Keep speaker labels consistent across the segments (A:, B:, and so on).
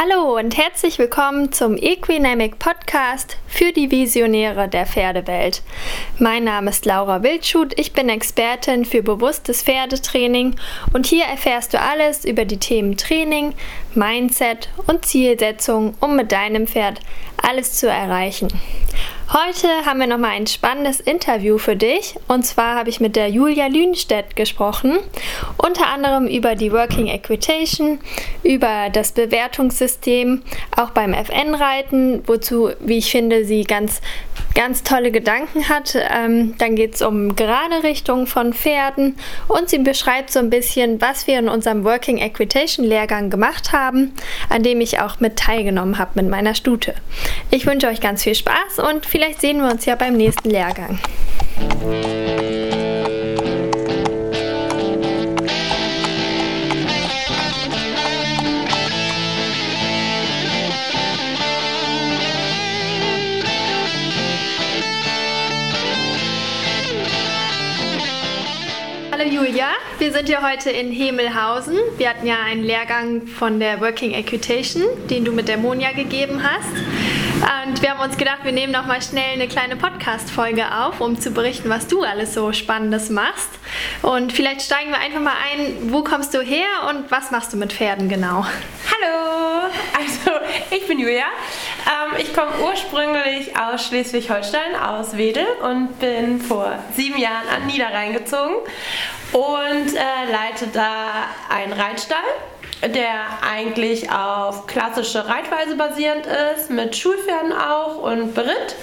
A: Hallo und herzlich willkommen zum Equinamic Podcast für die Visionäre der Pferdewelt. Mein Name ist Laura Wildschut, ich bin Expertin für bewusstes Pferdetraining und hier erfährst du alles über die Themen Training, Mindset und Zielsetzung, um mit deinem Pferd alles zu erreichen. Heute haben wir nochmal ein spannendes Interview für dich. Und zwar habe ich mit der Julia Lünstedt gesprochen. Unter anderem über die Working Equitation, über das Bewertungssystem, auch beim FN-Reiten, wozu, wie ich finde, sie ganz, ganz tolle Gedanken hat. Ähm, dann geht es um gerade Richtungen von Pferden und sie beschreibt so ein bisschen, was wir in unserem Working Equitation Lehrgang gemacht haben, an dem ich auch mit teilgenommen habe mit meiner Stute. Ich wünsche euch ganz viel Spaß und viel vielleicht sehen wir uns ja beim nächsten Lehrgang. Wir sind ja heute in Hemelhausen. Wir hatten ja einen Lehrgang von der Working Equitation, den du mit der Monja gegeben hast. Und wir haben uns gedacht, wir nehmen noch mal schnell eine kleine Podcast-Folge auf, um zu berichten, was du alles so Spannendes machst. Und vielleicht steigen wir einfach mal ein, wo kommst du her und was machst du mit Pferden genau?
B: Hallo, also ich bin Julia. Ähm, ich komme ursprünglich aus Schleswig-Holstein, aus Wedel und bin vor sieben Jahren an Niederrhein gezogen und äh, leite da einen Reitstall der eigentlich auf klassische Reitweise basierend ist, mit Schulpferden auch und Beritt.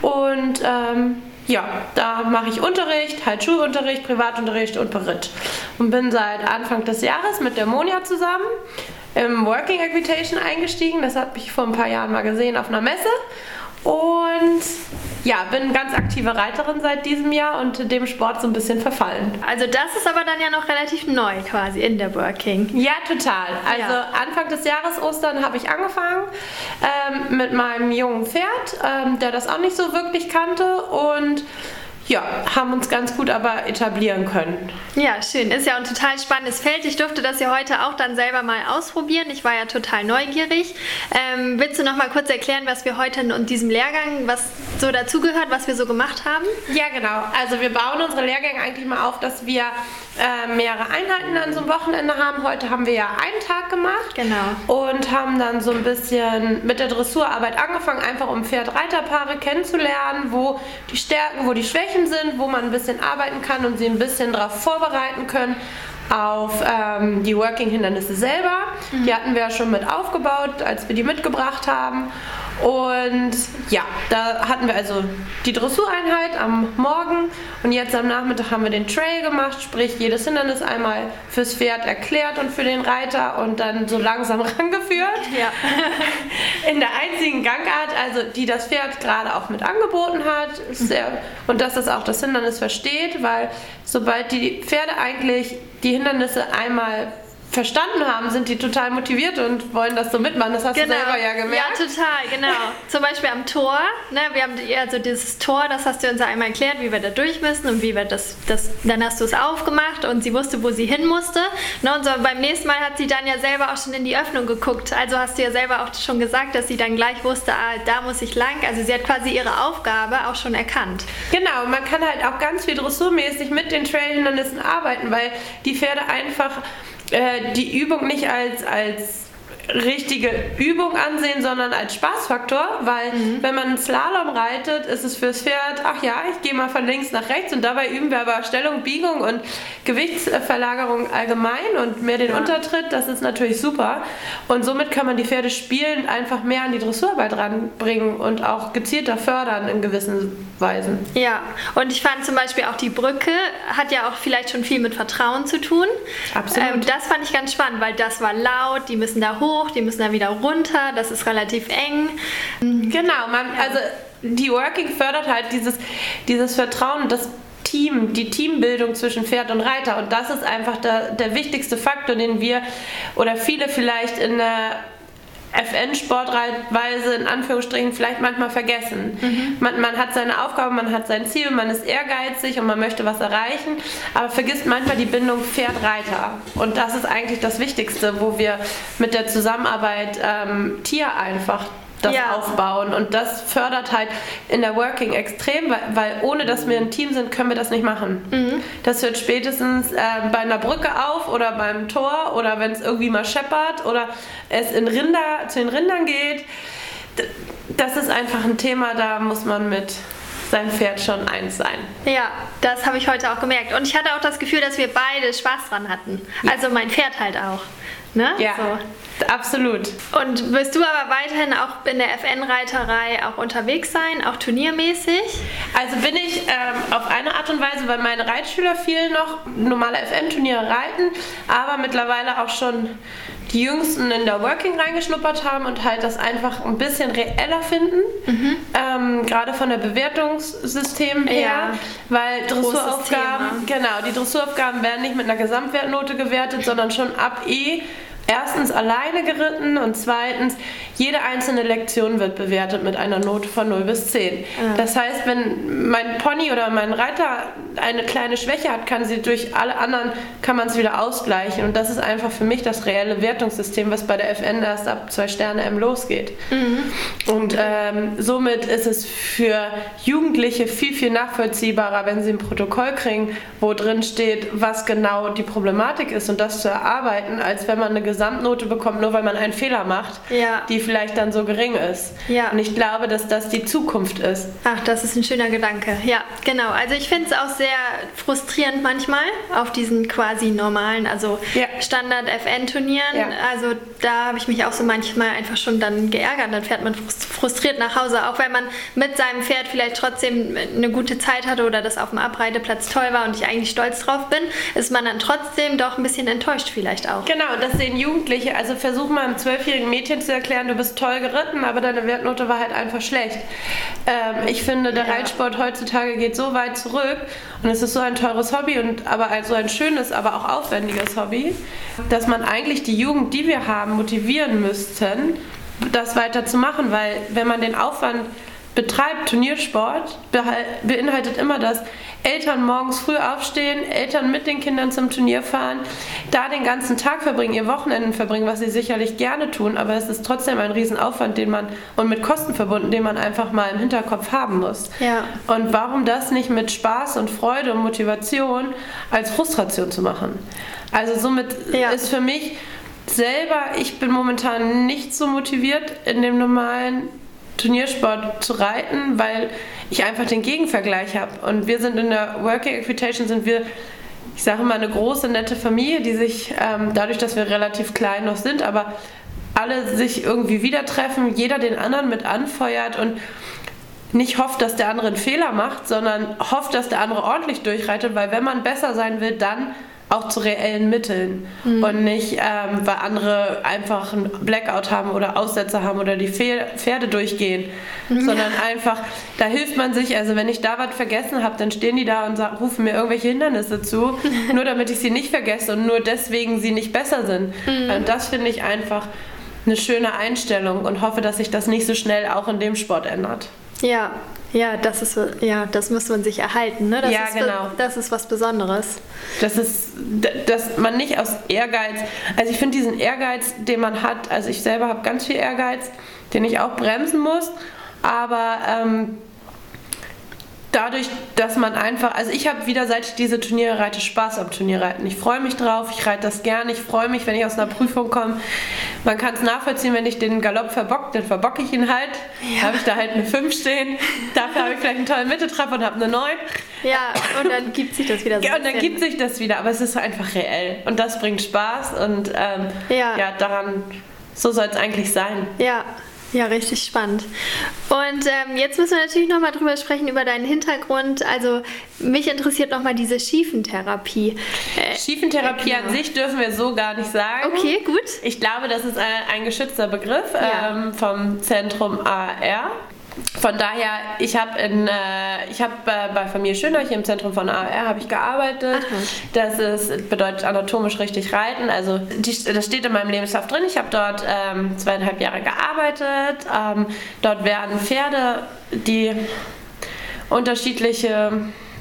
B: Und ähm, ja, da mache ich Unterricht, halt Schulunterricht, Privatunterricht und Beritt. Und bin seit Anfang des Jahres mit der Monja zusammen im Working Equitation eingestiegen. Das habe ich vor ein paar Jahren mal gesehen auf einer Messe. Und ja, bin ganz aktive Reiterin seit diesem Jahr und dem Sport so ein bisschen verfallen.
A: Also das ist aber dann ja noch relativ neu quasi in der Working.
B: Ja, total. Also ja. Anfang des Jahres Ostern habe ich angefangen ähm, mit meinem jungen Pferd, ähm, der das auch nicht so wirklich kannte und ja, haben uns ganz gut aber etablieren können.
A: Ja, schön. Ist ja ein total spannendes Feld. Ich durfte das ja heute auch dann selber mal ausprobieren. Ich war ja total neugierig. Ähm, willst du noch mal kurz erklären, was wir heute in diesem Lehrgang, was so dazugehört, was wir so gemacht haben?
B: Ja, genau. Also wir bauen unsere Lehrgänge eigentlich mal auf, dass wir äh, mehrere Einheiten an so einem Wochenende haben. Heute haben wir ja einen Tag gemacht.
A: Genau.
B: Und haben dann so ein bisschen mit der Dressurarbeit angefangen, einfach um Pferd-Reiterpaare kennenzulernen, wo die Stärken, wo die Schwächen Flächen sind, wo man ein bisschen arbeiten kann und sie ein bisschen darauf vorbereiten können auf ähm, die Working-Hindernisse selber. Mhm. Die hatten wir ja schon mit aufgebaut, als wir die mitgebracht haben. Und ja, da hatten wir also die Dressureinheit am Morgen und jetzt am Nachmittag haben wir den Trail gemacht, sprich jedes Hindernis einmal fürs Pferd erklärt und für den Reiter und dann so langsam rangeführt.
A: Ja.
B: In der einzigen Gangart, also die das Pferd gerade auch mit angeboten hat. Sehr, und dass das auch das Hindernis versteht, weil sobald die Pferde eigentlich die Hindernisse einmal verstanden haben, sind die total motiviert und wollen das so mitmachen. Das hast
A: genau.
B: du selber ja gemerkt.
A: Ja, total, genau. Zum Beispiel am Tor. Ne, wir haben also dieses Tor, das hast du uns ja einmal erklärt, wie wir da durch müssen und wie wir das, das dann hast du es aufgemacht und sie wusste, wo sie hin musste. Ne, und so beim nächsten Mal hat sie dann ja selber auch schon in die Öffnung geguckt. Also hast du ja selber auch schon gesagt, dass sie dann gleich wusste, ah, da muss ich lang. Also sie hat quasi ihre Aufgabe auch schon erkannt.
B: Genau, man kann halt auch ganz viel dressurmäßig mit den Trailhindernissen arbeiten, weil die Pferde einfach äh, die Übung nicht als, als richtige Übung ansehen, sondern als Spaßfaktor, weil mhm. wenn man Slalom reitet, ist es fürs Pferd, ach ja, ich gehe mal von links nach rechts und dabei üben wir aber Stellung, Biegung und Gewichtsverlagerung allgemein und mehr den ja. Untertritt, das ist natürlich super und somit kann man die Pferde spielend einfach mehr an die Dressurarbeit ranbringen und auch gezielter fördern in gewissen Weisen.
A: Ja, und ich fand zum Beispiel auch die Brücke hat ja auch vielleicht schon viel mit Vertrauen zu tun.
B: Absolut. Ähm,
A: das fand ich ganz spannend, weil das war laut, die müssen da hoch hoch, die müssen dann wieder runter, das ist relativ eng.
B: Genau, man, also die Working fördert halt dieses, dieses Vertrauen, das Team, die Teambildung zwischen Pferd und Reiter. Und das ist einfach der, der wichtigste Faktor, den wir oder viele vielleicht in der FN-Sportweise in Anführungsstrichen vielleicht manchmal vergessen. Mhm. Man, man hat seine Aufgabe, man hat sein Ziel, man ist ehrgeizig und man möchte was erreichen, aber vergisst manchmal die Bindung Pferd-Reiter. Und das ist eigentlich das Wichtigste, wo wir mit der Zusammenarbeit ähm, Tier einfach das ja. aufbauen. Und das fördert halt in der Working extrem, weil, weil, ohne dass wir ein Team sind, können wir das nicht machen. Mhm. Das hört spätestens äh, bei einer Brücke auf oder beim Tor oder wenn es irgendwie mal scheppert oder es in Rinder, zu den Rindern geht. Das ist einfach ein Thema, da muss man mit sein Pferd schon eins sein.
A: Ja, das habe ich heute auch gemerkt. Und ich hatte auch das Gefühl, dass wir beide Spaß dran hatten. Ja. Also mein Pferd halt auch. Ne?
B: Ja. So. Absolut.
A: Und wirst du aber weiterhin auch in der FN-Reiterei auch unterwegs sein, auch turniermäßig?
B: Also bin ich ähm, auf eine Art und Weise, weil meine Reitschüler viel noch normale FN-Turniere reiten, aber mittlerweile auch schon die Jüngsten in der Working reingeschnuppert haben und halt das einfach ein bisschen reeller finden. Mhm. Ähm, Gerade von der Bewertungssystem her, ja. weil Dressuraufgaben, genau, die Dressuraufgaben werden nicht mit einer Gesamtwertnote gewertet, sondern schon ab E erstens alleine geritten und zweitens, jede einzelne Lektion wird bewertet mit einer Note von 0 bis 10. Ja. Ah. Das heißt, wenn mein Pony oder mein Reiter eine kleine Schwäche hat, kann sie durch alle anderen, kann man es wieder ausgleichen. Und das ist einfach für mich das reelle Wertungssystem, was bei der FN erst ab 2 Sterne M losgeht. Mhm. Und ähm, somit ist es für Jugendliche viel, viel nachvollziehbarer, wenn sie ein Protokoll kriegen, wo drin steht, was genau die Problematik ist und das zu erarbeiten, als wenn man eine Gesamtnote bekommt, nur weil man einen Fehler macht, ja. die vielleicht dann so gering ist. Ja. Und ich glaube, dass das die Zukunft ist.
A: Ach, das ist ein schöner Gedanke. Ja, genau. Also ich finde es auch sehr frustrierend manchmal auf diesen quasi normalen, also ja. Standard-FN-Turnieren. Ja. Also da habe ich mich auch so manchmal einfach schon dann geärgert. Dann fährt man frustriert nach Hause, auch wenn man mit seinem Pferd vielleicht trotzdem eine gute Zeit hatte oder das auf dem Abreiteplatz toll war und ich eigentlich stolz drauf bin, ist man dann trotzdem doch ein bisschen enttäuscht vielleicht auch.
B: Genau, das sehen Jugendliche, also versuch mal einem zwölfjährigen Mädchen zu erklären, du bist toll geritten, aber deine Wertnote war halt einfach schlecht. Ähm, ich finde, der ja. Reitsport heutzutage geht so weit zurück und es ist so ein teures Hobby und aber so ein schönes, aber auch aufwendiges Hobby, dass man eigentlich die Jugend, die wir haben, motivieren müssten, das weiter zu machen, weil wenn man den Aufwand betreibt, Turniersport, beinhaltet immer das, Eltern morgens früh aufstehen, Eltern mit den Kindern zum Turnier fahren, da den ganzen Tag verbringen, ihr Wochenenden verbringen, was sie sicherlich gerne tun, aber es ist trotzdem ein Riesenaufwand, den man und mit Kosten verbunden, den man einfach mal im Hinterkopf haben muss. Ja. Und warum das nicht mit Spaß und Freude und Motivation als Frustration zu machen? Also somit ja. ist für mich selber, ich bin momentan nicht so motiviert in dem normalen Turniersport zu reiten, weil ich einfach den Gegenvergleich habe. Und wir sind in der Working Equitation sind wir, ich sage mal, eine große, nette Familie, die sich ähm, dadurch, dass wir relativ klein noch sind, aber alle sich irgendwie wieder treffen, jeder den anderen mit anfeuert und nicht hofft, dass der andere einen Fehler macht, sondern hofft, dass der andere ordentlich durchreitet, weil wenn man besser sein will, dann auch zu reellen Mitteln mhm. und nicht, ähm, weil andere einfach einen Blackout haben oder Aussetzer haben oder die Pferde durchgehen, ja. sondern einfach, da hilft man sich, also wenn ich da was vergessen habe, dann stehen die da und sagen, rufen mir irgendwelche Hindernisse zu, nur damit ich sie nicht vergesse und nur deswegen sie nicht besser sind. Mhm. Und das finde ich einfach eine schöne Einstellung und hoffe, dass sich das nicht so schnell auch in dem Sport ändert.
A: Ja, ja, das ist ja, das muss man sich erhalten, ne? Das
B: ja,
A: ist,
B: genau.
A: Das ist was Besonderes.
B: Das ist, dass man nicht aus Ehrgeiz, also ich finde diesen Ehrgeiz, den man hat, also ich selber habe ganz viel Ehrgeiz, den ich auch bremsen muss, aber ähm, dadurch, dass man einfach, also ich habe wieder seit ich diese Turniere reite Spaß am Turnierreiten. Ich freue mich drauf, ich reite das gerne, ich freue mich, wenn ich aus einer Prüfung komme. Man kann es nachvollziehen, wenn ich den Galopp verbocke, dann verbocke ich ihn halt. Ja. habe ich da halt eine 5 stehen, dafür habe ich vielleicht einen tollen Mitteltreffer und habe eine 9.
A: Ja, und dann gibt sich das wieder
B: so. Ja, und dann gibt sich das wieder, aber es ist einfach reell und das bringt Spaß und ähm, ja. ja, daran, so soll es eigentlich sein.
A: Ja, ja, richtig spannend. Und ähm, jetzt müssen wir natürlich nochmal drüber sprechen, über deinen Hintergrund. Also mich interessiert nochmal diese Schiefentherapie.
B: Äh, Schiefentherapie äh, genau. an sich dürfen wir so gar nicht sagen.
A: Okay, gut.
B: Ich glaube, das ist ein, ein geschützter Begriff ja. ähm, vom Zentrum AR. Von daher, ich habe in, äh, ich habe äh, bei Familie Schöner hier im Zentrum von AR habe ich gearbeitet. Aha. Das ist, bedeutet anatomisch richtig reiten. Also die, das steht in meinem Lebenslauf drin. Ich habe dort ähm, zweieinhalb Jahre gearbeitet. Ähm, dort werden Pferde, die unterschiedliche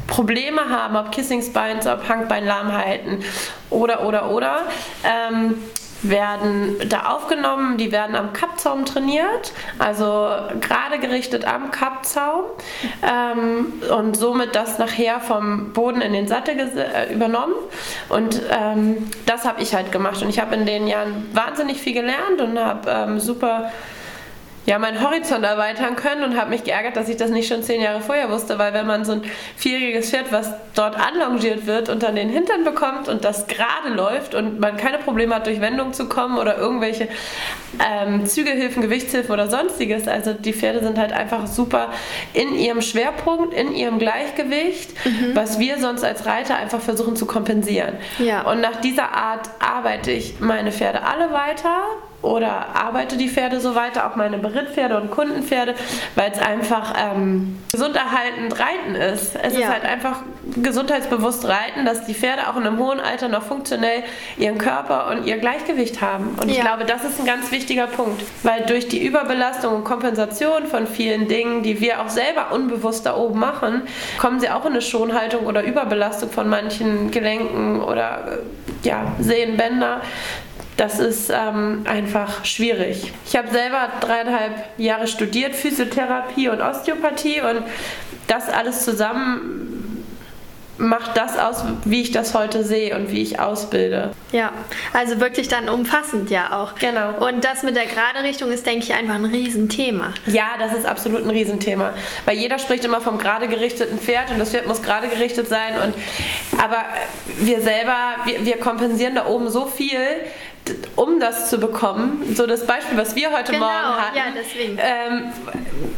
B: Probleme haben, ob Kissingsbeins, ob Hangbeinlahmheiten oder oder oder. Ähm, werden da aufgenommen, die werden am Kappzaum trainiert, also gerade gerichtet am Kappzaum ähm, und somit das nachher vom Boden in den Sattel äh, übernommen. Und ähm, das habe ich halt gemacht und ich habe in den Jahren wahnsinnig viel gelernt und habe ähm, super ja, meinen Horizont erweitern können und habe mich geärgert, dass ich das nicht schon zehn Jahre vorher wusste, weil wenn man so ein vierjähriges Pferd, was dort anlongiert wird und dann den Hintern bekommt und das gerade läuft und man keine Probleme hat, durch Wendung zu kommen oder irgendwelche ähm, Zügehilfen, Gewichtshilfen oder sonstiges, also die Pferde sind halt einfach super in ihrem Schwerpunkt, in ihrem Gleichgewicht, mhm. was wir sonst als Reiter einfach versuchen zu kompensieren. Ja. Und nach dieser Art arbeite ich meine Pferde alle weiter oder arbeite die Pferde so weiter, auch meine Berittpferde und Kundenpferde, weil es einfach ähm, gesunderhaltend reiten ist. Es ja. ist halt einfach gesundheitsbewusst reiten, dass die Pferde auch in einem hohen Alter noch funktionell ihren Körper und ihr Gleichgewicht haben. Und ich glaube, das ist ein ganz wichtiger Punkt, weil durch die Überbelastung und Kompensation von vielen Dingen, die wir auch selber unbewusst da oben machen, kommen sie auch in eine Schonhaltung oder Überbelastung von manchen Gelenken oder äh, ja, Sehnenbänder das ist ähm, einfach schwierig. Ich habe selber dreieinhalb Jahre studiert, Physiotherapie und Osteopathie und das alles zusammen macht das aus, wie ich das heute sehe und wie ich ausbilde.
A: Ja, also wirklich dann umfassend ja auch.
B: Genau.
A: Und das mit der gerade Richtung ist, denke ich, einfach ein Riesenthema.
B: Ja, das ist absolut ein Riesenthema. Weil jeder spricht immer vom gerade gerichteten Pferd und das Pferd muss gerade gerichtet sein. Und, aber wir selber, wir, wir kompensieren da oben so viel, um das zu bekommen, so das Beispiel, was wir heute genau, Morgen hatten. Ja, deswegen. Ähm,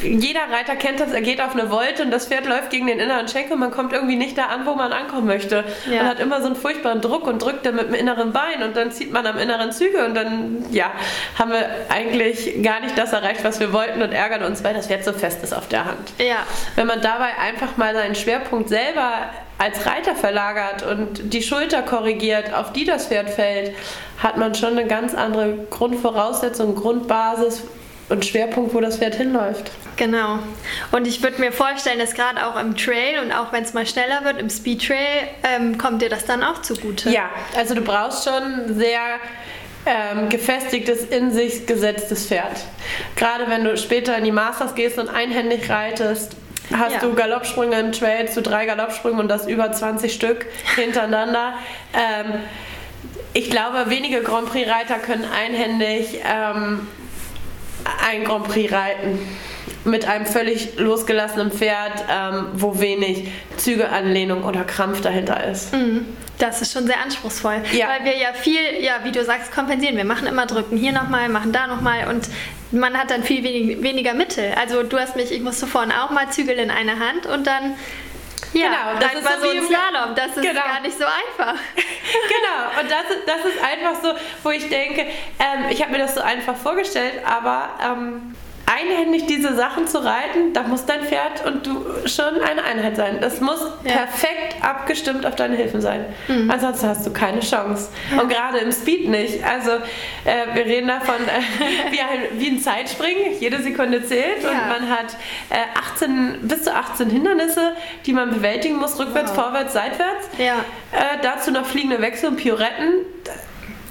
B: jeder Reiter kennt das, er geht auf eine Wolte und das Pferd läuft gegen den inneren Schenkel und man kommt irgendwie nicht da an, wo man ankommen möchte. Ja. Man hat immer so einen furchtbaren Druck und drückt dann mit dem inneren Bein und dann zieht man am inneren Züge und dann, ja, haben wir eigentlich gar nicht das erreicht, was wir wollten und ärgern uns, weil das Pferd so fest ist auf der Hand.
A: Ja.
B: Wenn man dabei einfach mal seinen Schwerpunkt selber als Reiter verlagert und die Schulter korrigiert, auf die das Pferd fällt, hat man schon eine ganz andere Grundvoraussetzung, Grundbasis und Schwerpunkt, wo das Pferd hinläuft.
A: Genau. Und ich würde mir vorstellen, dass gerade auch im Trail und auch wenn es mal schneller wird, im Speed Trail, ähm, kommt dir das dann auch zugute.
B: Ja, also du brauchst schon sehr ähm, gefestigtes, in sich gesetztes Pferd. Gerade wenn du später in die Masters gehst und einhändig reitest, hast ja. du Galoppsprünge im Trail zu drei Galoppsprüngen und das über 20 Stück hintereinander. Ähm, ich glaube, wenige Grand Prix-Reiter können einhändig ähm, ein Grand Prix reiten mit einem völlig losgelassenen Pferd, ähm, wo wenig Zügeanlehnung oder Krampf dahinter ist.
A: Mhm. Das ist schon sehr anspruchsvoll, ja. weil wir ja viel, ja, wie du sagst, kompensieren. Wir machen immer drücken hier nochmal, machen da nochmal und man hat dann viel wenig, weniger Mittel. Also du hast mich, ich musste vorhin auch mal Zügel in eine Hand und dann ja, genau, das ist mal so, ein Slalom. Das ist genau. gar nicht so einfach.
B: genau, und das, das ist einfach so, wo ich denke, ähm, ich habe mir das so einfach vorgestellt, aber ähm, einhändig diese Sachen zu reiten, da muss dein Pferd und du schon eine Einheit sein. Das muss ja. perfekt abgestimmt auf deine Hilfen sein. Mhm. Ansonsten hast du keine Chance. Ja. Und gerade im Speed nicht. Also äh, wir reden davon äh, wie, ein, wie ein Zeitspringen. Jede Sekunde zählt ja. und man hat äh, 18, bis zu 18 Hindernisse, die man bewältigen muss, rückwärts, wow. vorwärts, seitwärts.
A: Ja.
B: Äh, dazu noch fliegende Wechsel und Pioretten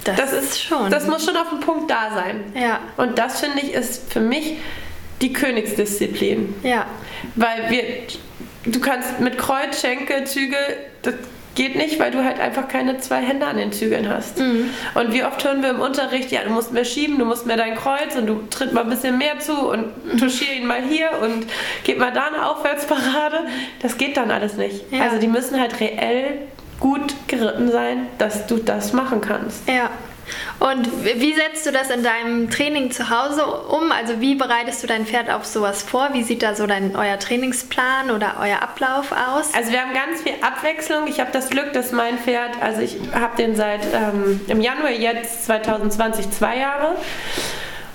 A: das, das ist schon.
B: Das muss schon auf dem Punkt da sein.
A: Ja.
B: Und das finde ich ist für mich die Königsdisziplin.
A: Ja.
B: Weil wir, du kannst mit Kreuz, Schenkel, Zügel, das geht nicht, weil du halt einfach keine zwei Hände an den Zügeln hast. Mhm. Und wie oft hören wir im Unterricht, ja, du musst mehr schieben, du musst mehr dein Kreuz und du tritt mal ein bisschen mehr zu und touchier ihn mal hier und gib mal da eine Aufwärtsparade. Das geht dann alles nicht. Ja. Also die müssen halt reell gut geritten sein, dass du das machen kannst.
A: Ja. Und wie setzt du das in deinem Training zu Hause um? Also wie bereitest du dein Pferd auf sowas vor? Wie sieht da so dein euer Trainingsplan oder euer Ablauf aus?
B: Also wir haben ganz viel Abwechslung. Ich habe das Glück, dass mein Pferd, also ich habe den seit ähm, im Januar jetzt 2020 zwei Jahre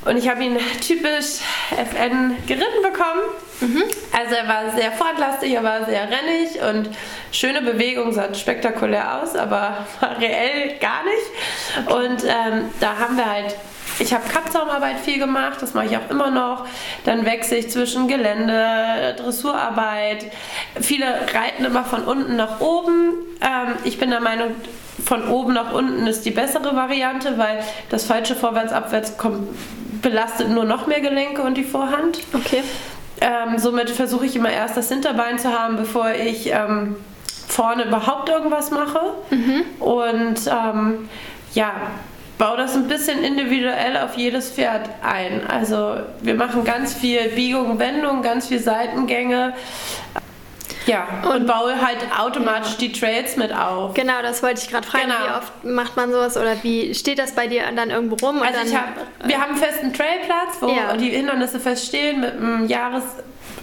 B: und ich habe ihn typisch FN geritten bekommen. Mhm. Also er war sehr fortlastig, er war sehr rennig und schöne Bewegung, sah spektakulär aus, aber war reell gar nicht. Und ähm, da haben wir halt ich habe Kappzaumarbeit viel gemacht, das mache ich auch immer noch. Dann wechsle ich zwischen Gelände, Dressurarbeit. Viele reiten immer von unten nach oben. Ähm, ich bin der Meinung, von oben nach unten ist die bessere Variante, weil das falsche Vorwärts-Abwärts belastet nur noch mehr Gelenke und die Vorhand.
A: Okay.
B: Ähm, somit versuche ich immer erst das Hinterbein zu haben, bevor ich ähm, vorne überhaupt irgendwas mache. Mhm. Und ähm, ja, baue das ein bisschen individuell auf jedes Pferd ein. Also wir machen ganz viel Biegung, Wendung, ganz viel Seitengänge. Ja, und, und, baue halt automatisch die Trails mit auf.
A: Genau, das wollte ich gerade fragen. Genau. Wie oft macht man sowas oder wie steht das bei dir dann irgendwo rum?
B: also hab, wir haben einen festen Trailplatz, wo ja. die Hindernisse feststehen mit einem Jahres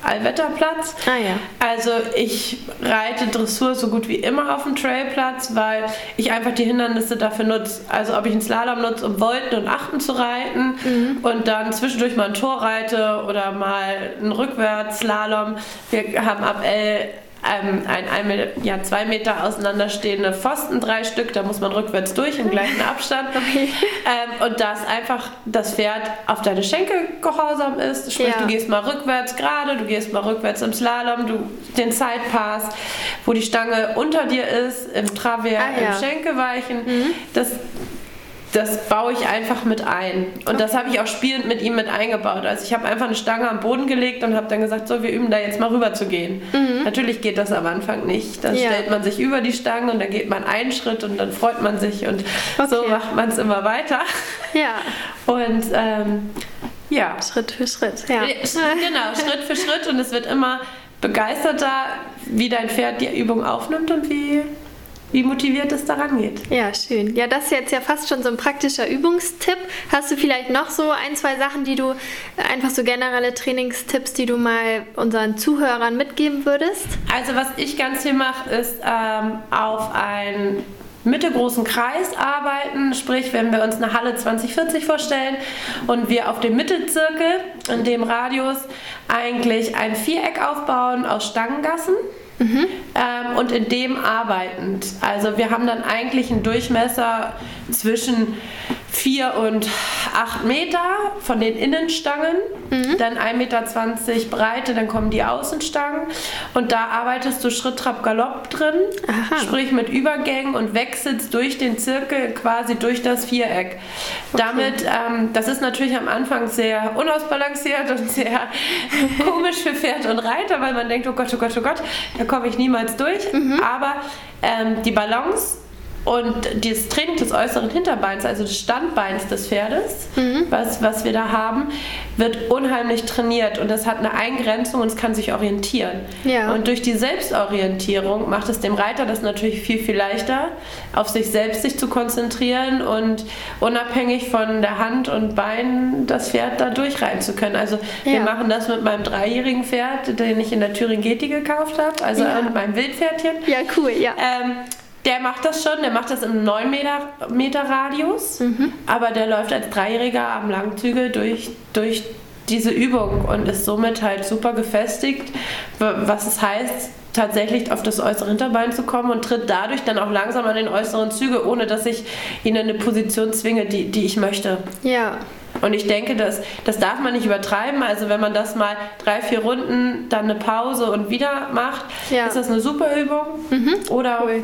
B: Allwetterplatz.
A: Ah, ja.
B: Also ich reite Dressur so gut wie immer auf dem Trailplatz, weil ich einfach die Hindernisse dafür nutze. Also ob ich einen Slalom nutze, um Volten und Achten zu reiten mhm. und dann zwischendurch mal ein Tor reite oder mal einen Rückwärtsslalom. Wir haben ab L ähm, ein, ein, ja, zwei Meter auseinanderstehende Pfosten, drei Stück, da muss man rückwärts durch im gleichen Abstand. Okay. Ähm, und dass einfach das Pferd auf deine Schenkel gehorsam ist, sprich ja. du gehst mal rückwärts gerade, du gehst mal rückwärts im Slalom, du den Sidepass, wo die Stange unter dir ist, im Travers, ah, ja. im Schenkelweichen, mhm. das das baue ich einfach mit ein. Und das habe ich auch spielend mit ihm mit eingebaut. Also ich habe einfach eine Stange am Boden gelegt und habe dann gesagt, so, wir üben da jetzt mal rüber zu gehen. Mhm. Natürlich geht das am Anfang nicht. Dann ja. stellt man sich über die Stange und dann geht man einen Schritt und dann freut man sich und okay. so macht man es immer weiter.
A: Ja.
B: Und ähm, ja.
A: Schritt für Schritt, ja.
B: Genau, Schritt für Schritt und es wird immer begeisterter, wie dein Pferd die Übung aufnimmt und wie wie motiviert es daran geht.
A: Ja, schön. Ja, das ist jetzt ja fast schon so ein praktischer Übungstipp. Hast du vielleicht noch so ein, zwei Sachen, die du einfach so generelle Trainingstipps, die du mal unseren Zuhörern mitgeben würdest?
B: Also was ich ganz viel mache, ist ähm, auf einen mittelgroßen Kreis arbeiten, sprich wenn wir uns eine Halle 2040 vorstellen und wir auf dem Mittelzirkel in dem Radius eigentlich ein Viereck aufbauen aus Stangengassen Mhm. Ähm, und in dem arbeitend. Also wir haben dann eigentlich einen Durchmesser zwischen 4 und 8 Meter von den Innenstangen, mhm. dann 1,20 Meter Breite, dann kommen die Außenstangen und da arbeitest du Schritt, Trab, Galopp drin, Aha. sprich mit Übergängen und wechselst durch den Zirkel quasi durch das Viereck. Okay. Damit, ähm, das ist natürlich am Anfang sehr unausbalanciert und sehr komisch für Pferd und Reiter, weil man denkt, oh Gott, oh Gott, oh Gott, da komme ich niemals durch, mhm. aber ähm, die Balance und das Training des äußeren Hinterbeins, also des Standbeins des Pferdes, mhm. was, was wir da haben, wird unheimlich trainiert und das hat eine Eingrenzung und es kann sich orientieren. Ja. Und durch die Selbstorientierung macht es dem Reiter das natürlich viel, viel leichter, auf sich selbst sich zu konzentrieren und unabhängig von der Hand und Bein das Pferd da durchreiten zu können. Also ja. wir machen das mit meinem dreijährigen Pferd, den ich in der Thüringen Geti gekauft habe, also ja. mit meinem Wildpferdchen.
A: Ja, cool, ja.
B: Ähm, der macht das schon, der macht das im 9 Meter, Meter Radius, mhm. aber der läuft als Dreijähriger am Langzügel durch, durch diese Übung und ist somit halt super gefestigt, was es heißt, tatsächlich auf das äußere Hinterbein zu kommen und tritt dadurch dann auch langsam an den äußeren Züge, ohne dass ich ihn in eine Position zwinge, die, die ich möchte.
A: Ja.
B: Und ich denke, das, das darf man nicht übertreiben. Also wenn man das mal drei, vier Runden, dann eine Pause und wieder macht, ja. ist das eine super Übung. Mhm. Oder cool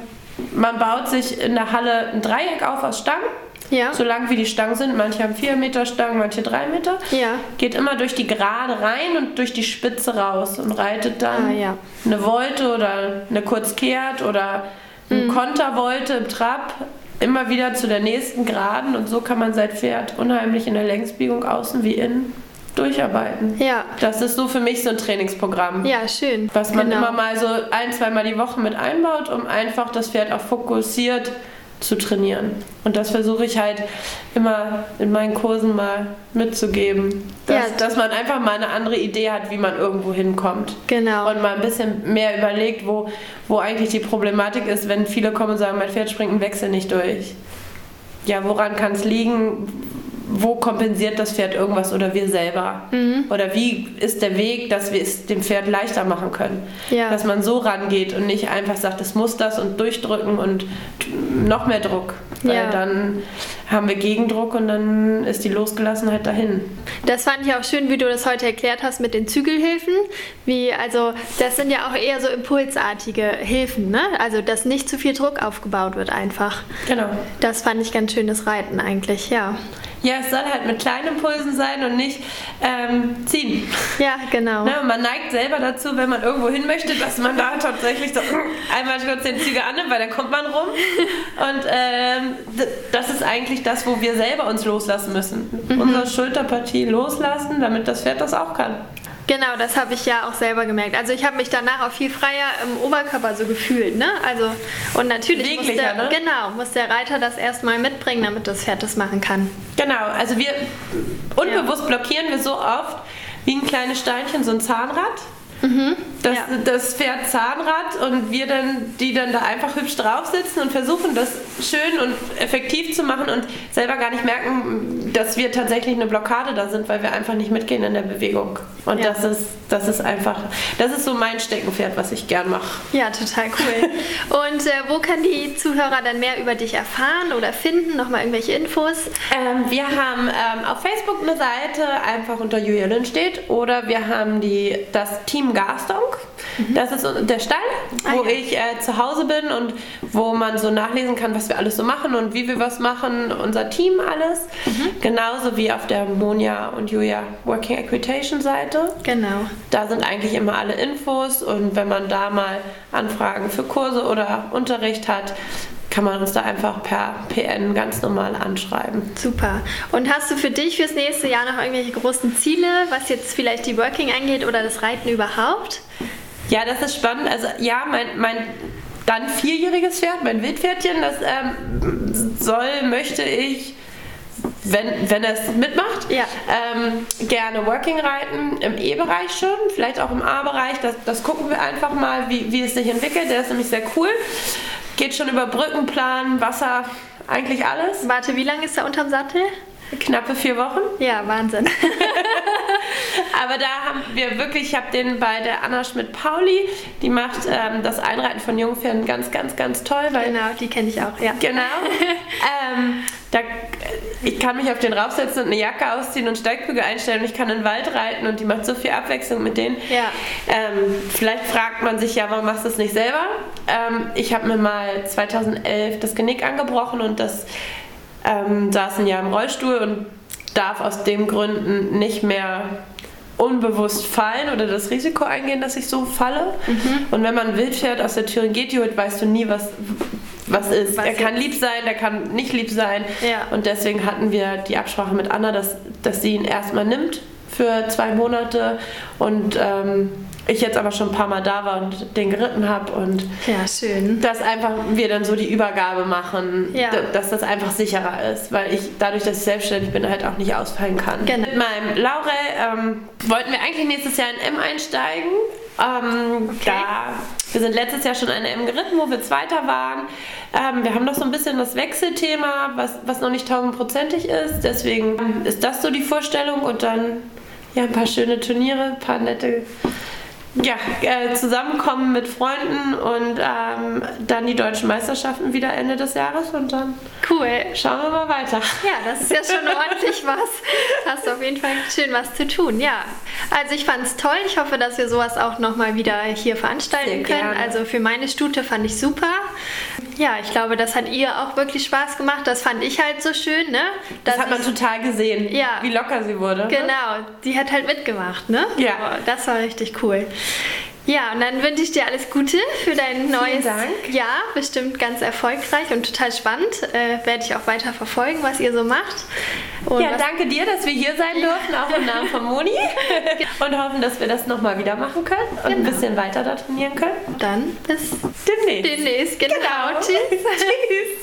B: man baut sich in der Halle ein Dreieck auf aus Stangen. Ja. So lang wie die Stangen sind. Manche haben 4 Meter Stangen, manche 3 Meter.
A: Ja.
B: Geht immer durch die Gerade rein und durch die Spitze raus und reitet dann
A: ah, ja.
B: eine Volte oder eine Kurzkehrt oder eine mhm. Kontervolte im Trab immer wieder zu der nächsten Geraden und so kann man sein Pferd unheimlich in der Längsbiegung außen wie innen durcharbeiten.
A: Ja.
B: Das ist so für mich so ein Trainingsprogramm.
A: Ja, schön.
B: Was man genau. immer mal so ein, zweimal die Woche mit einbaut, um einfach das Pferd auch fokussiert zu trainieren. Und das versuche ich halt immer in meinen Kursen mal mitzugeben. Dass, ja. dass man einfach mal eine andere Idee hat, wie man irgendwo hinkommt.
A: Genau.
B: Und mal ein bisschen mehr überlegt, wo, wo eigentlich die Problematik ist, wenn viele kommen und sagen, mein Pferd springt einen Wechsel nicht durch. Ja, woran kann es liegen? Wo kompensiert das Pferd irgendwas oder wir selber?
A: Mhm.
B: Oder wie ist der Weg, dass wir es dem Pferd leichter machen können?
A: Ja.
B: Dass man so rangeht und nicht einfach sagt, es muss das und durchdrücken und noch mehr Druck. Weil
A: Ja.
B: dann haben wir Gegendruck und dann ist die Losgelassenheit dahin.
A: Das fand ich auch schön, wie du das heute erklärt hast mit den Zügelhilfen. Wie, also, das sind ja auch eher so impulsartige Hilfen, ne? Also, dass nicht zu viel Druck aufgebaut wird einfach.
B: Genau.
A: Das fand ich ganz schönes Reiten eigentlich, ja.
B: Ja, es soll halt mit kleinen Impulsen sein und nicht ähm, ziehen.
A: Ja, genau.
B: Ne, man neigt selber dazu, wenn man irgendwo hin möchte, dass man da tatsächlich so einmal kurz den Züge annimmt, weil dann kommt man rum. Und ähm, das ist eigentlich das, wo wir selber uns loslassen müssen. Unsere Schulterpartie loslassen, damit das Pferd das auch kann.
A: Genau, das habe ich ja auch selber gemerkt. Also ich habe mich danach auch viel freier im Oberkörper so gefühlt, ne? Also und natürlich muss der,
B: ne?
A: genau, muss der Reiter das erstmal mitbringen, damit das Pferd das machen kann.
B: Genau, also wir unbewusst blockieren wir so oft wie ein kleines Steinchen, so ein Zahnrad. Das,
A: Ja.
B: das Pferd Zahnrad und wir dann, die dann da einfach hübsch drauf sitzen und versuchen, das schön und effektiv zu machen und selber gar nicht merken, dass wir tatsächlich eine Blockade da sind, weil wir einfach nicht mitgehen in der Bewegung. Und
A: Ja.
B: das ist, das ist einfach, das ist so mein Steckenpferd, was ich gern mache.
A: Ja, total cool. und äh, wo können die Zuhörer dann mehr über dich erfahren oder finden? Nochmal irgendwelche Infos?
B: Ähm, wir haben ähm, auf Facebook eine Seite, einfach unter Julia Lynn steht, oder wir haben die, das Team Garstonk. Das ist der Stall, wo
A: Ah, ja.
B: ich äh, zu Hause bin und wo man so nachlesen kann, was wir alles so machen und wie wir was machen, unser Team alles.
A: Mhm.
B: Genauso wie auf der Monja und Julia Working Equitation Seite.
A: Genau.
B: Da sind eigentlich immer alle Infos und wenn man da mal Anfragen für Kurse oder Unterricht hat, kann man uns da einfach per PN ganz normal anschreiben.
A: Super. Und hast du für dich fürs nächste Jahr noch irgendwelche großen Ziele, was jetzt vielleicht die Working angeht oder das Reiten überhaupt?
B: Ja, das ist spannend. Also ja, mein, mein dann vierjähriges Pferd, mein Wildpferdchen, das ähm, soll, möchte ich, wenn, wenn er es mitmacht,
A: Ja.
B: ähm, gerne Working reiten, im E-Bereich schon, vielleicht auch im A-Bereich. Das, das gucken wir einfach mal, wie, wie es sich entwickelt. Der ist nämlich sehr cool. Geht schon über Brückenplan, Wasser, eigentlich alles.
A: Warte, wie lange ist er unterm Sattel?
B: Knappe vier Wochen.
A: Ja, Wahnsinn.
B: Aber da haben wir wirklich, ich habe den bei der Anna Schmidt-Pauli, die macht ähm, das Einreiten von Jungpferden ganz, ganz, ganz toll, weil
A: genau, die kenne ich auch, ja.
B: Genau. ähm, da, ich kann mich auf den raufsetzen und eine Jacke ausziehen und Steigbügel einstellen und ich kann in den Wald reiten und die macht so viel Abwechslung mit denen.
A: Ja.
B: Ähm, vielleicht fragt man sich ja, warum machst du das nicht selber? Ähm, ich habe mir mal 2011 das Genick angebrochen und das ähm, saß ein Jahr im Rollstuhl und darf aus den Gründen nicht mehr unbewusst fallen oder das Risiko eingehen, dass ich so falle.
A: Mhm.
B: Und wenn man ein Wildpferd aus der Thüringen holt, weißt du nie, was, was ist.
A: Was
B: er kann lieb sein, der kann nicht lieb sein.
A: Ja.
B: Und deswegen hatten wir die Absprache mit Anna, dass, dass sie ihn erstmal nimmt für zwei Monate und ähm, ich jetzt aber schon ein paar Mal da war und den geritten habe und
A: Ja, schön.
B: dass einfach wir dann so die Übergabe machen,
A: Ja.
B: dass das einfach sicherer ist, weil ich dadurch, dass ich selbstständig bin, halt auch nicht ausfallen kann.
A: Genau.
B: Mit meinem Laurel ähm, wollten wir eigentlich nächstes Jahr in M einsteigen. Ähm, da, wir sind letztes Jahr schon eine M geritten, wo wir Zweiter waren. Ähm, wir haben noch so ein bisschen das Wechselthema, was, was noch nicht tausendprozentig ist. Deswegen ist das so die Vorstellung und dann ja, ein paar schöne Turniere, ein paar nette ja, äh, zusammenkommen mit Freunden und ähm, dann die deutschen Meisterschaften wieder Ende des Jahres und dann
A: Cool.
B: schauen wir mal weiter.
A: Ja, das ist ja schon ordentlich was. Hast auf jeden Fall schön was zu tun, ja. Also ich fand es toll. Ich hoffe, dass wir sowas auch nochmal wieder hier veranstalten können. Also für meine Stute fand ich super. Ja, ich glaube, das hat ihr auch wirklich Spaß gemacht. Das fand ich halt so schön, ne?
B: Das hat man
A: ich-
B: total gesehen,
A: Ja.
B: wie locker sie wurde. ne?
A: Genau, die hat halt mitgemacht, ne?
B: Ja.
A: Aber Das war richtig cool. Ja, und dann wünsche ich dir alles Gute für dein neues
B: Dank.
A: Jahr. Bestimmt ganz erfolgreich und total spannend. Äh, Werde ich auch weiter verfolgen, was ihr so macht. Und
B: Ja, danke dir, dass wir hier sein durften, auch im Namen von Moni. und hoffen, dass wir das nochmal wieder machen können und ein
A: Genau.
B: bisschen weiter da trainieren können.
A: dann bis
B: Demnächst.
A: demnächst. Genau.
B: Genau.
A: Tschüss.
B: Tschüss.